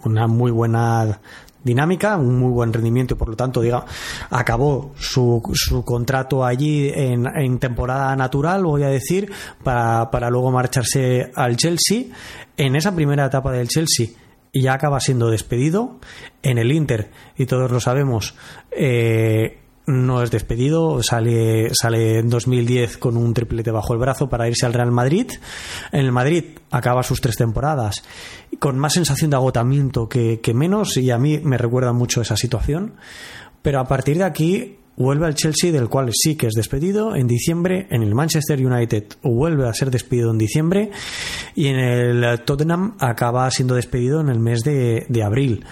una muy buena dinámica, un muy buen rendimiento y por lo tanto diga, acabó su, su contrato allí en, en, temporada natural, voy a decir, para, para luego marcharse al Chelsea. En esa primera etapa del Chelsea ya acaba siendo despedido. En el Inter, y todos lo sabemos, eh, no es despedido, sale, sale en 2010 con un triplete bajo el brazo para irse al Real Madrid. En el Madrid acaba sus tres temporadas con más sensación de agotamiento que, menos y a mí me recuerda mucho esa situación. Pero a partir de aquí vuelve al Chelsea, del cual sí que es despedido en diciembre, en el Manchester United vuelve a ser despedido en diciembre y en el Tottenham acaba siendo despedido en el mes de, de abril.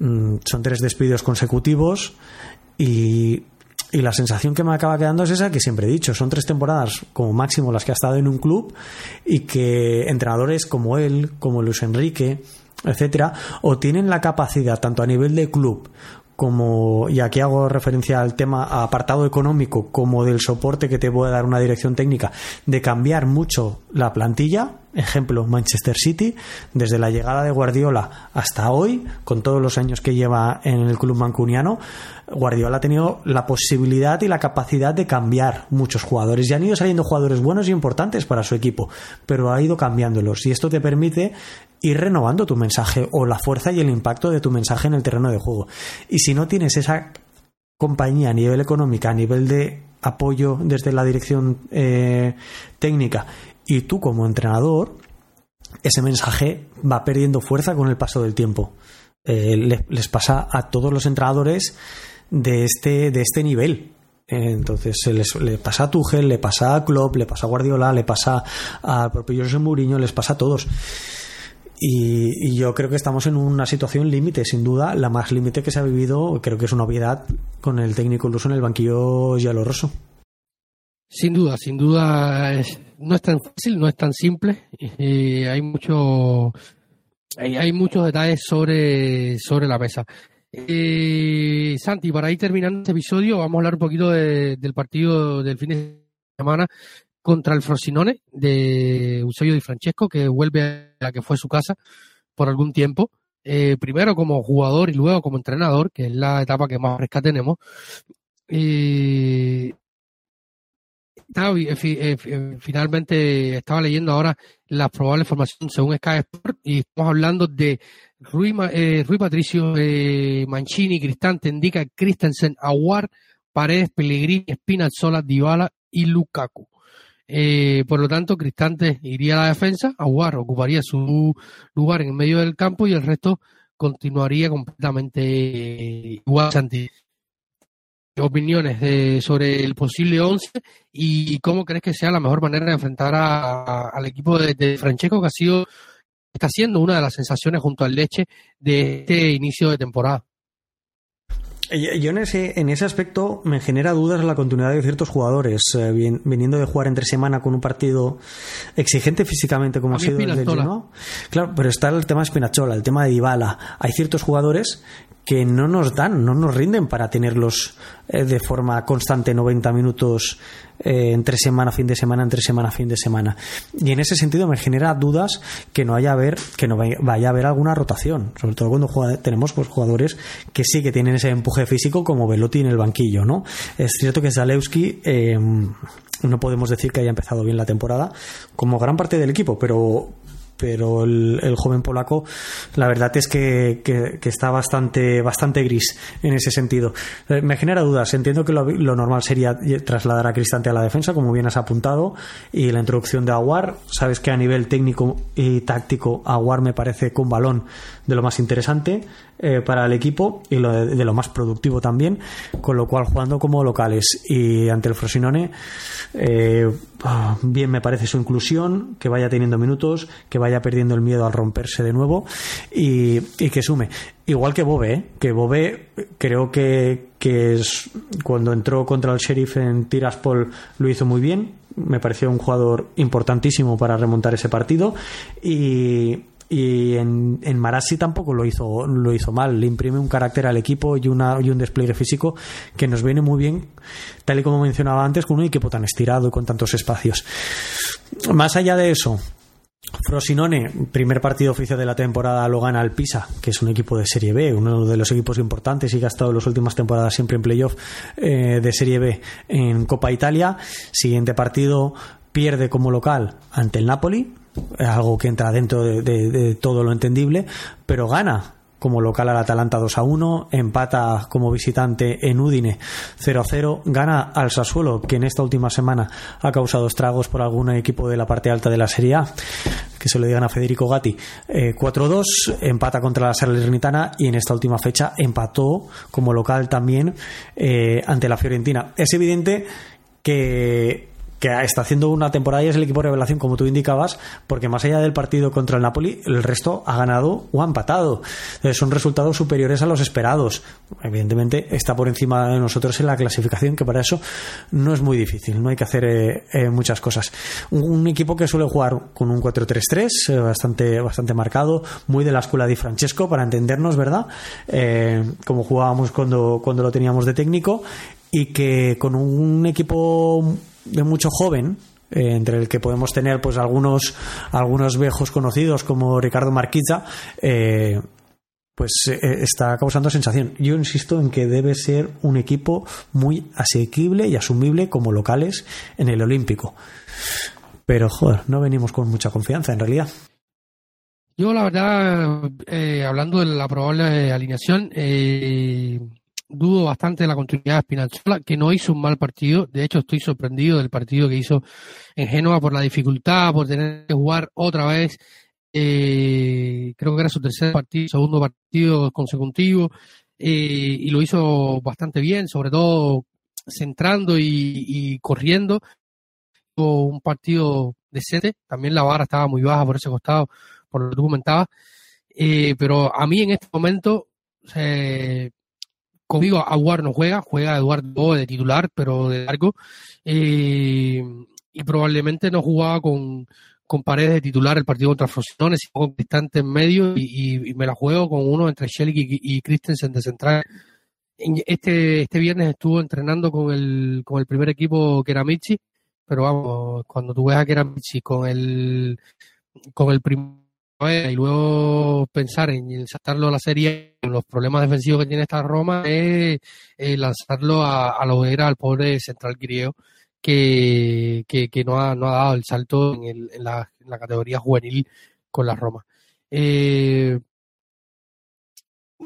Mm, son tres despidos consecutivos y y la sensación que me acaba quedando es esa que siempre he dicho, son tres temporadas como máximo las que ha estado en un club y que entrenadores como él, como Luis Enrique, etcétera, o tienen la capacidad tanto a nivel de club como, y aquí hago referencia al tema apartado económico, como del soporte que te puede dar una dirección técnica, de cambiar mucho la plantilla, ejemplo Manchester City, desde la llegada de Guardiola hasta hoy, con todos los años que lleva en el club mancuniano, Guardiola ha tenido la posibilidad y la capacidad de cambiar muchos jugadores. Y han ido saliendo jugadores buenos y importantes para su equipo, pero ha ido cambiándolos. Y esto te permite ir renovando tu mensaje o la fuerza y el impacto de tu mensaje en el terreno de juego. Y si no tienes esa compañía a nivel económico, a nivel de apoyo desde la dirección eh, técnica y tú como entrenador, ese mensaje va perdiendo fuerza con el paso del tiempo. Eh, les, pasa a todos los entrenadores de este, de este nivel. Entonces les, le pasa a Tuchel, le pasa a Klopp, le pasa a Guardiola, le pasa al propio José Mourinho, les pasa a todos. Y, yo creo que estamos en una situación límite, sin duda, la más límite que se ha vivido, creo que es una obviedad con el técnico incluso en el banquillo Rosso. Sin duda, sin duda, no es tan fácil, no es tan simple. hay mucho, hay, muchos detalles sobre, sobre la mesa. Eh, Santi, para ir terminando este episodio, vamos a hablar un poquito del partido del fin de semana contra el Frosinone de Eusebio Di Francesco, que vuelve a la que fue su casa por algún tiempo. Eh, primero como jugador y luego como entrenador, que es la etapa que más fresca tenemos. Eh, finalmente estaba leyendo ahora la probable formación según Sky Sport y estamos hablando de Rui, Patricio, Mancini, Cristante, Indica, Christensen, Aguar, Paredes, Pellegrini, Spinazzola, Dybala y Lukaku. Eh, por lo tanto, Cristante iría a la defensa, Aguar ocuparía su lugar en el medio del campo y el resto continuaría completamente igual. Opiniones sobre el posible 11 y cómo crees que sea la mejor manera de enfrentar al equipo de, de Francesco, que ha sido, está siendo una de las sensaciones junto al Leche de este inicio de temporada. Yo en ese, en ese aspecto me genera dudas la continuidad de ciertos jugadores, eh, viniendo de jugar entre semana con un partido exigente físicamente como ha sido el de ¿no? Claro, pero está el tema de Spinachola, el tema de Dybala. Hay ciertos jugadores que no nos dan, no nos rinden para tenerlos eh, de forma constante 90 minutos eh, entre semana, fin de semana, entre semana, fin de semana. Y en ese sentido me genera dudas que no haya haber, que no vaya a haber alguna rotación, sobre todo cuando tenemos pues, jugadores que sí que tienen ese empuje físico como Velotti en el banquillo, ¿no? Es cierto que Zalewski eh, no podemos decir que haya empezado bien la temporada como gran parte del equipo, pero pero el, joven polaco la verdad es que, está bastante, bastante gris en ese sentido. Eh, me genera dudas. Entiendo que lo, normal sería trasladar a Cristante a la defensa, como bien has apuntado, y la introducción de Aguar. Sabes que a nivel técnico y táctico Aguar me parece con balón de lo más interesante eh, para el equipo y de, lo más productivo también, con lo cual jugando como locales y ante el Frosinone, eh, ah, bien me parece su inclusión, que vaya teniendo minutos, que vaya perdiendo el miedo al romperse de nuevo y, que sume. Igual que Bobe, ¿eh? que Bobe creo que, que es, cuando entró contra el Sheriff en Tiraspol lo hizo muy bien, me pareció un jugador importantísimo para remontar ese partido y, y en, en Marassi tampoco lo hizo, lo hizo mal. Le imprime un carácter al equipo y, una, y un despliegue físico que nos viene muy bien, tal y como mencionaba antes, con un equipo tan estirado y con tantos espacios. Más allá de eso, Frosinone, primer partido oficial de la temporada, lo gana el Pisa, que es un equipo de Serie B, uno de los equipos importantes y que ha estado en las últimas temporadas siempre en playoff eh, de Serie B en Copa Italia. Siguiente partido, pierde como local ante el Napoli, algo que entra dentro de, todo lo entendible, pero gana como local al Atalanta 2 a 1, empata como visitante en Udine 0 a 0, gana al Sassuolo, que en esta última semana ha causado estragos por algún equipo de la parte alta de la Serie A, que se lo digan a Federico Gatti, 4 a 2, empata contra la Salernitana y en esta última fecha empató como local también eh, ante la Fiorentina. Es evidente que que está haciendo una temporada y es el equipo revelación, como tú indicabas, porque más allá del partido contra el Napoli, el resto ha ganado o ha empatado. son resultados superiores a los esperados. Evidentemente está por encima de nosotros en la clasificación, que para eso no es muy difícil, no hay que hacer eh, eh, muchas cosas. Un, equipo que suele jugar con un 4-3-3, eh, bastante, bastante marcado, muy de la escuela de Francesco, para entendernos, ¿verdad? como jugábamos cuando, cuando lo teníamos de técnico, y que con un equipo de mucho joven, eh, entre el que podemos tener pues algunos algunos viejos conocidos como Ricardo Marquiza, eh, pues eh, está causando sensación. Yo insisto en que debe ser un equipo muy asequible y asumible como locales en el Olímpico. Pero joder, no venimos con mucha confianza en realidad. Yo la verdad, hablando de la probable alineación, dudo bastante de la continuidad de Spinazzola, que no hizo un mal partido. De hecho, estoy sorprendido del partido que hizo en Génova por la dificultad, por tener que jugar otra vez. Eh, creo que era su tercer partido, segundo partido consecutivo, eh, y lo hizo bastante bien, sobre todo centrando y, corriendo. Un partido decente, también la barra estaba muy baja por ese costado, por lo que tú comentabas. Eh, pero a mí en este momento conmigo Aguar no juega, juega Eduardo de titular, pero de largo. Eh, y probablemente no jugaba con, con paredes de titular el partido contra Frosinone, sino con distante en medio y, me la juego con uno entre Schelke y, Christensen de central. Este, este viernes estuvo entrenando con el, con el primer equipo que era Michi, pero vamos, cuando tú ves a que era Michi con el, con el primer y luego pensar en saltarlo a la serie, los problemas defensivos que tiene esta Roma, es lanzarlo a, la hoguera al pobre central griego, que, que, no, ha, no, ha, dado el salto en, el, en, la, categoría juvenil con la Roma. Eh,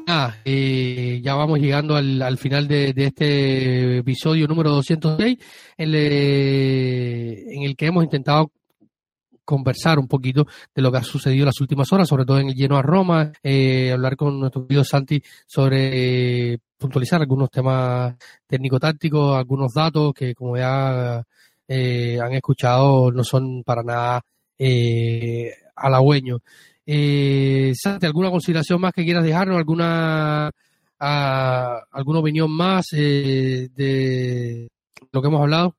nada, eh, ya vamos llegando al, al final de, este episodio número 206, en, en el que hemos intentado conversar un poquito de lo que ha sucedido las últimas horas, sobre todo en el lleno a Roma, eh, hablar con nuestro querido Santi sobre eh, puntualizar algunos temas técnico-tácticos, algunos datos que como ya eh, han escuchado no son para nada eh, halagüeños. Eh, Santi, ¿alguna consideración más que quieras dejarnos? ¿Alguna, a, alguna opinión más de lo que hemos hablado?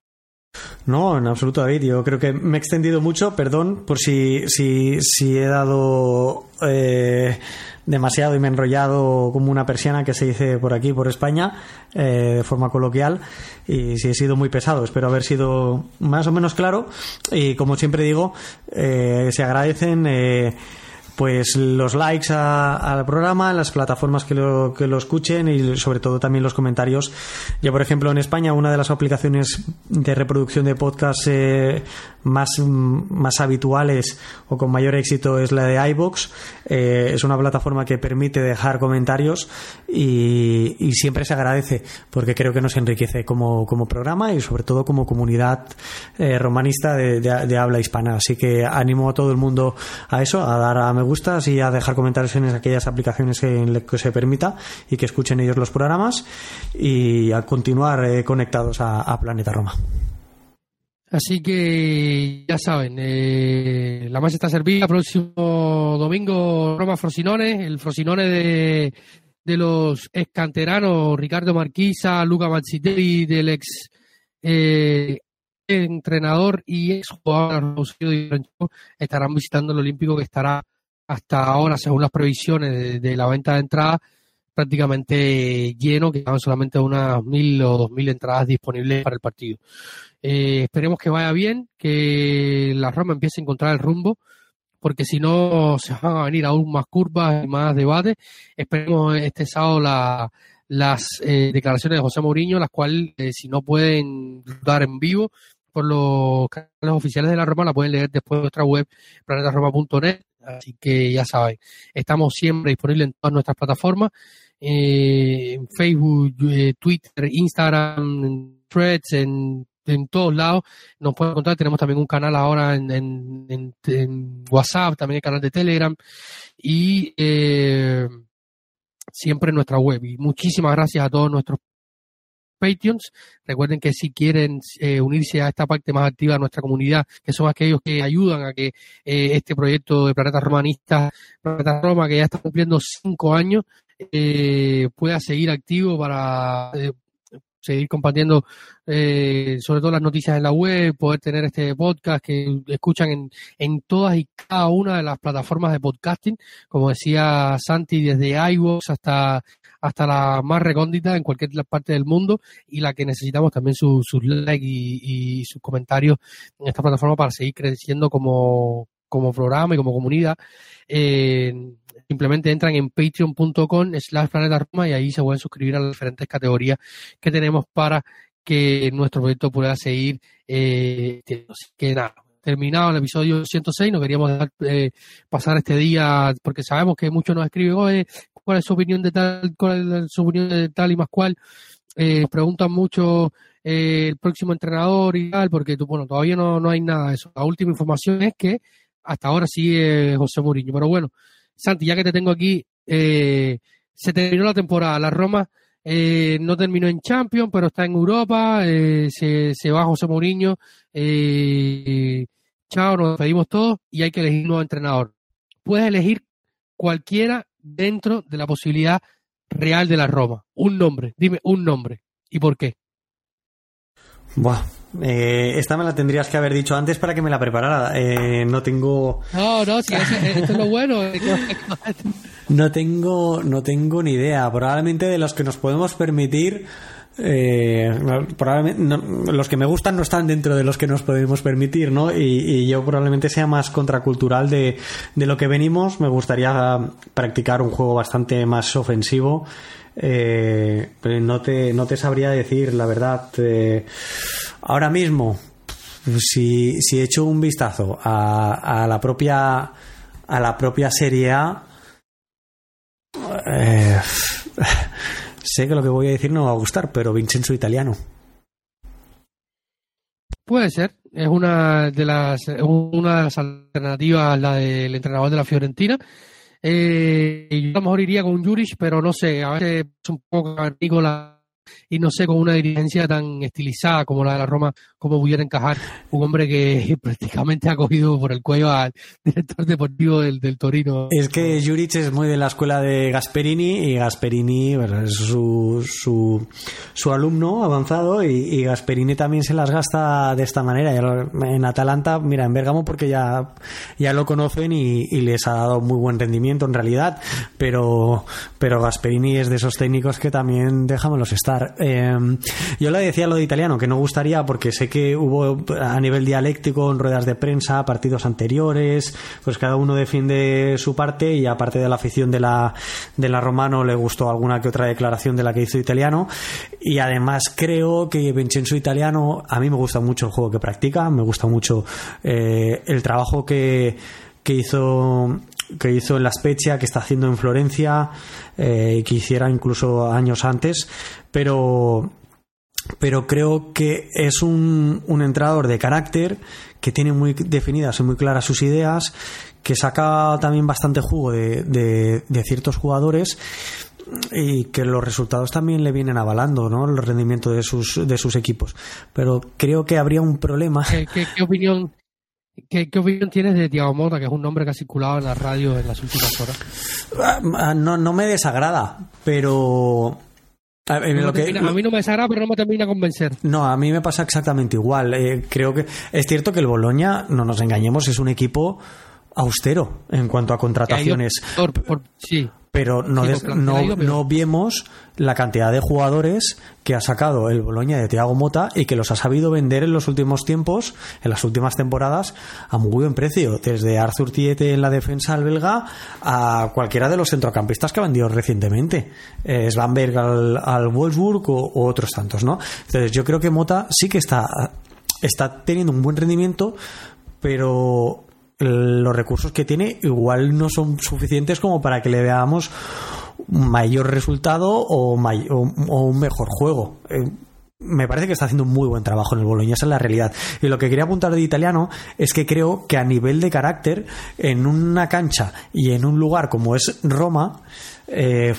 No, en absoluto, David. Yo creo que me he extendido mucho. Perdón por si, si, si he dado eh, demasiado y me he enrollado como una persiana que se dice por aquí, por España, eh, de forma coloquial. Y si he sido muy pesado, espero haber sido más o menos claro. Y como siempre digo, eh, se agradecen. Pues los likes al programa, las plataformas que lo, que lo escuchen y sobre todo también los comentarios. Yo, por ejemplo, en España, una de las aplicaciones de reproducción de podcast eh, más, más habituales o con mayor éxito es la de iBox. Eh, es una plataforma que permite dejar comentarios y, siempre se agradece porque creo que nos enriquece como, como programa y sobre todo como comunidad eh, romanista de habla hispana. Así que animo a todo el mundo a eso, a dar a me gustas y a dejar comentarios en aquellas aplicaciones en que se permita y que escuchen ellos los programas y a continuar eh, conectados a, Planeta Roma. Así que ya saben, eh, la masa está servida. Próximo domingo, Roma Frosinone, el Frosinone de, de los ex canteranos Ricardo Marquisa, Luca Mazzitelli, del ex eh, entrenador y ex jugador estarán visitando el Olímpico que estará hasta ahora, según las previsiones de, la venta de entradas, prácticamente lleno, que quedan solamente unas mil o dos mil entradas disponibles para el partido. Eh, esperemos que vaya bien, que la Roma empiece a encontrar el rumbo, porque si no se van a venir aún más curvas y más debates. Esperemos este sábado la, las eh, declaraciones de José Mourinho, las cuales, eh, si no pueden dar en vivo por los canales oficiales de la Roma, la pueden leer después de nuestra web, planetaroma.net Así que ya saben, estamos siempre disponibles en todas nuestras plataformas, eh, en Facebook, eh, Twitter, Instagram, Threads, en, en, todos lados. Nos pueden encontrar, tenemos también un canal ahora en, en, en WhatsApp, también el canal de Telegram y eh, siempre en nuestra web. Y muchísimas gracias a todos nuestros Patreons. Recuerden que si quieren eh, unirse a esta parte más activa de nuestra comunidad, que son aquellos que ayudan a que eh, este proyecto de Planeta Romanista, Planeta Roma, que ya está cumpliendo cinco años, eh, pueda seguir activo para eh, seguir compartiendo eh, sobre todo las noticias en la web, poder tener este podcast que escuchan en, en todas y cada una de las plataformas de podcasting, como decía Santi, desde iVoox hasta, hasta la más recóndita en cualquier parte del mundo y la que necesitamos también sus su likes y, sus comentarios en esta plataforma para seguir creciendo como, como programa y como comunidad. Eh, simplemente entran en patreon.com slash planeta Roma y ahí se pueden suscribir a las diferentes categorías que tenemos para que nuestro proyecto pueda seguir. Eh, que nada, terminado el episodio 106, no queríamos dejar eh, pasar este día porque sabemos que muchos nos escriben, oye, ¿cuál es su opinión de tal, cuál es su opinión de tal y más cual? Eh, preguntan mucho eh, el próximo entrenador y tal, porque bueno, todavía no, no hay nada de eso. La última información es que hasta ahora sigue José Mourinho, pero bueno, Santi, ya que te tengo aquí, eh, se terminó la temporada. La Roma eh, no terminó en Champions, pero está en Europa. Eh, se, se, va José Mourinho. Eh, chao, nos despedimos todos y hay que elegir un nuevo entrenador. Puedes elegir cualquiera dentro de la posibilidad real de la Roma. Un nombre, dime un nombre. ¿Y por qué? Buah, eh, esta me la tendrías que haber dicho antes para que me la preparara. Eh, no tengo. No, no, si esto es lo bueno. no tengo, no tengo ni idea. Probablemente de los que nos podemos permitir eh, probablemente los que me gustan no están dentro de los que nos podemos permitir, ¿no? Y, yo probablemente sea más contracultural de, de, lo que venimos. Me gustaría practicar un juego bastante más ofensivo. Eh, no, te, no te sabría decir, la verdad. Eh, ahora mismo, si, si echo un vistazo a, a la propia a la propia Serie A, eh, sé que lo que voy a decir no va a gustar, pero Vincenzo Italiano. Puede ser, es una de las una de las alternativas la del entrenador de la Fiorentina. Eh, yo a lo mejor iría con Juric, pero no sé, a veces es un poco la y no sé, con una dirigencia tan estilizada como la de la Roma, cómo pudiera encajar un hombre que prácticamente ha cogido por el cuello al director deportivo del, Torino. Es que Juric es muy de la escuela de Gasperini y Gasperini es su, su, su, alumno avanzado y, Gasperini también se las gasta de esta manera. En Atalanta, mira, en Bergamo porque ya, ya lo conocen y, y les ha dado muy buen rendimiento en realidad, pero, pero Gasperini es de esos técnicos que también déjamelos estar Em, yo le decía lo de italiano, que no gustaría porque sé que hubo a nivel dialéctico en ruedas de prensa, partidos anteriores, pues cada uno defiende su parte y aparte de la afición de la, de la Romano le gustó alguna que otra declaración de la que hizo italiano. Y además creo que Vincenzo Italiano, a mí me gusta mucho el juego que practica, me gusta mucho eh, el trabajo que, que hizo que hizo en La Spezia, que está haciendo en Florencia, eh, que hiciera incluso años antes, pero pero creo que es un, un entrenador de carácter que tiene muy definidas y muy claras sus ideas, que saca también bastante jugo de, de, ciertos jugadores y que los resultados también le vienen avalando, ¿no? El rendimiento de sus, de sus equipos. Pero creo que habría un problema. qué opinión ¿Qué, opinión tienes de Tiago Mota, que es un nombre que ha circulado en la radio en las últimas horas? Ah, no, no me desagrada, pero a, mí no me desagrada, pero no me termina de convencer. No, a mí me pasa exactamente igual. Eh, creo que es cierto que el Boloña, no nos engañemos, es un equipo austero en cuanto a contrataciones. sí pero no, no, no, vemos la cantidad de jugadores que ha sacado el Boloña de Thiago Mota y que los ha sabido vender en los últimos tiempos, en las últimas temporadas, a muy buen precio. Desde Arthur Tiete en la defensa al belga a cualquiera de los centrocampistas que ha vendido recientemente. Eh, Svanberg al, Wolfsburg o, o, otros tantos, ¿no? Entonces yo creo que Mota sí que está, está teniendo un buen rendimiento, pero los recursos que tiene igual no son suficientes como para que le veamos mayor resultado o, un mejor juego. Eh, me parece que está haciendo un muy buen trabajo en el Boloña, esa es la realidad. Y lo que quería apuntar de italiano es que creo que a nivel de carácter, en una cancha y en un lugar como es Roma, eh,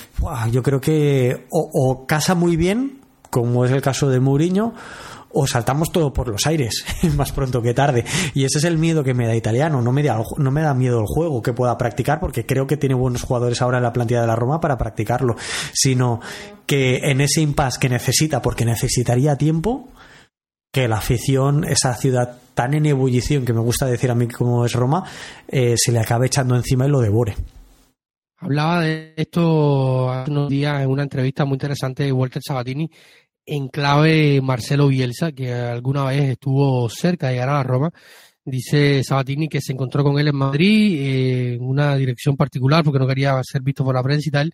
yo creo que o, o casa muy bien, como es el caso de Mourinho, o saltamos todo por los aires, más pronto que tarde. Y ese es el miedo que me da italiano. No me da, no me da miedo el juego que pueda practicar, porque creo que tiene buenos jugadores ahora en la plantilla de la Roma para practicarlo, sino que en ese impasse que necesita, porque necesitaría tiempo, que la afición, esa ciudad tan en ebullición que me gusta decir a mí como es Roma, eh, se le acabe echando encima y lo devore. Hablaba de esto hace unos días en una entrevista muy interesante de Walter Sabatini en clave Marcelo Bielsa, que alguna vez estuvo cerca de llegar a la Roma. Dice Sabatini que se encontró con él en Madrid eh, en una dirección particular porque no quería ser visto por la prensa y tal.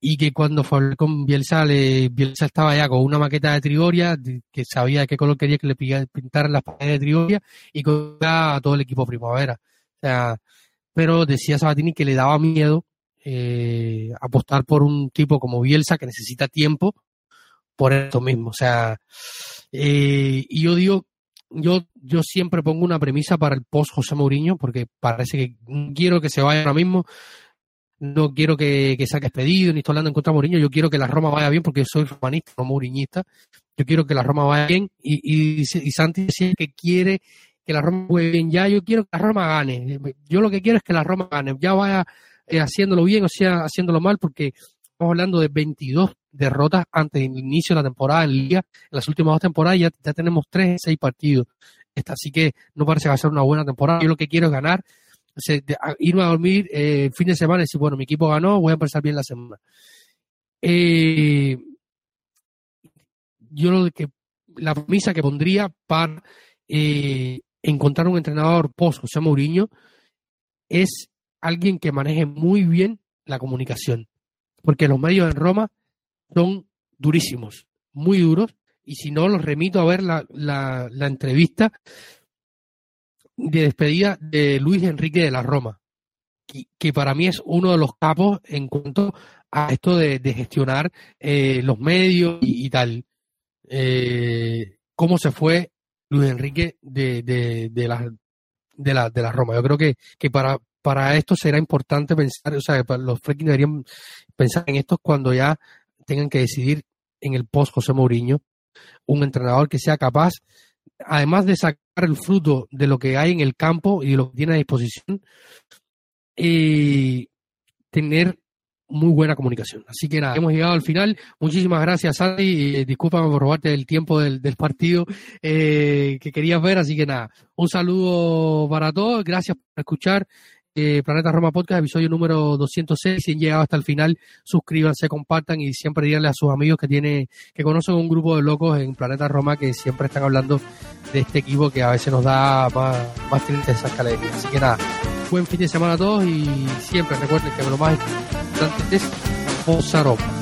Y que cuando fue a hablar con Bielsa, le, Bielsa estaba ya con una maqueta de Trigoria, que sabía de qué color quería que le pintaran las paredes de Trigoria y con todo el equipo primavera. O sea, pero decía Sabatini que le daba miedo eh, apostar por un tipo como Bielsa que necesita tiempo por esto mismo. O sea, eh, y yo digo, yo, yo siempre pongo una premisa para el post José Mourinho, porque parece que quiero que se vaya ahora mismo, no quiero que, que saque expedido, ni estoy hablando en contra de Mourinho, yo quiero que la Roma vaya bien, porque soy romanista, no yo quiero que la Roma vaya bien, y, y, Santi decía que quiere que la Roma vaya bien ya, yo quiero que la Roma gane, yo lo que quiero es que la Roma gane, ya vaya eh, haciéndolo bien o sea haciéndolo mal, porque estamos hablando de 22 derrotas antes del inicio de la temporada en Liga. En las últimas dos temporadas ya, tenemos tres seis partidos. Así que no parece que va a ser una buena temporada. Yo lo que quiero es ganar, irme a dormir eh, el fin de semana y decir, bueno, mi equipo ganó, voy a empezar bien la semana. Eh, yo lo que la premisa que pondría para eh, encontrar un entrenador post José Mourinho es alguien que maneje muy bien la comunicación, porque los medios en Roma son durísimos, muy duros, y si no, los remito a ver la, la, la entrevista de despedida de Luis Enrique de la Roma, que, para mí es uno de los capos en cuanto a esto de, gestionar eh, los medios y, tal. Eh, cómo se fue Luis Enrique de, de, de, la, de, la, de la Roma. Yo creo que, que para, para esto será importante pensar, o sea, los freaking deberían pensar en esto cuando ya tengan que decidir en el post José Mourinho un entrenador que sea capaz además de sacar el fruto de lo que hay en el campo y de lo que tiene a disposición, y tener muy buena comunicación. Así que nada, hemos llegado al final. Muchísimas gracias, Sandy. Y eh, discúlpame por robarte el tiempo del, partido eh, que querías ver. Así que nada, un saludo para todos. Gracias por escuchar. Planeta Roma Podcast, episodio número 206. Si han llegado hasta el final, suscríbanse, compartan y siempre díganle a sus amigos que tiene, que conocen un grupo de locos en Planeta Roma que siempre están hablando de este equipo que a veces nos da más, más tristeza que alegría. Así que nada, buen fin de semana a todos y siempre recuerden que lo más importante es Roma.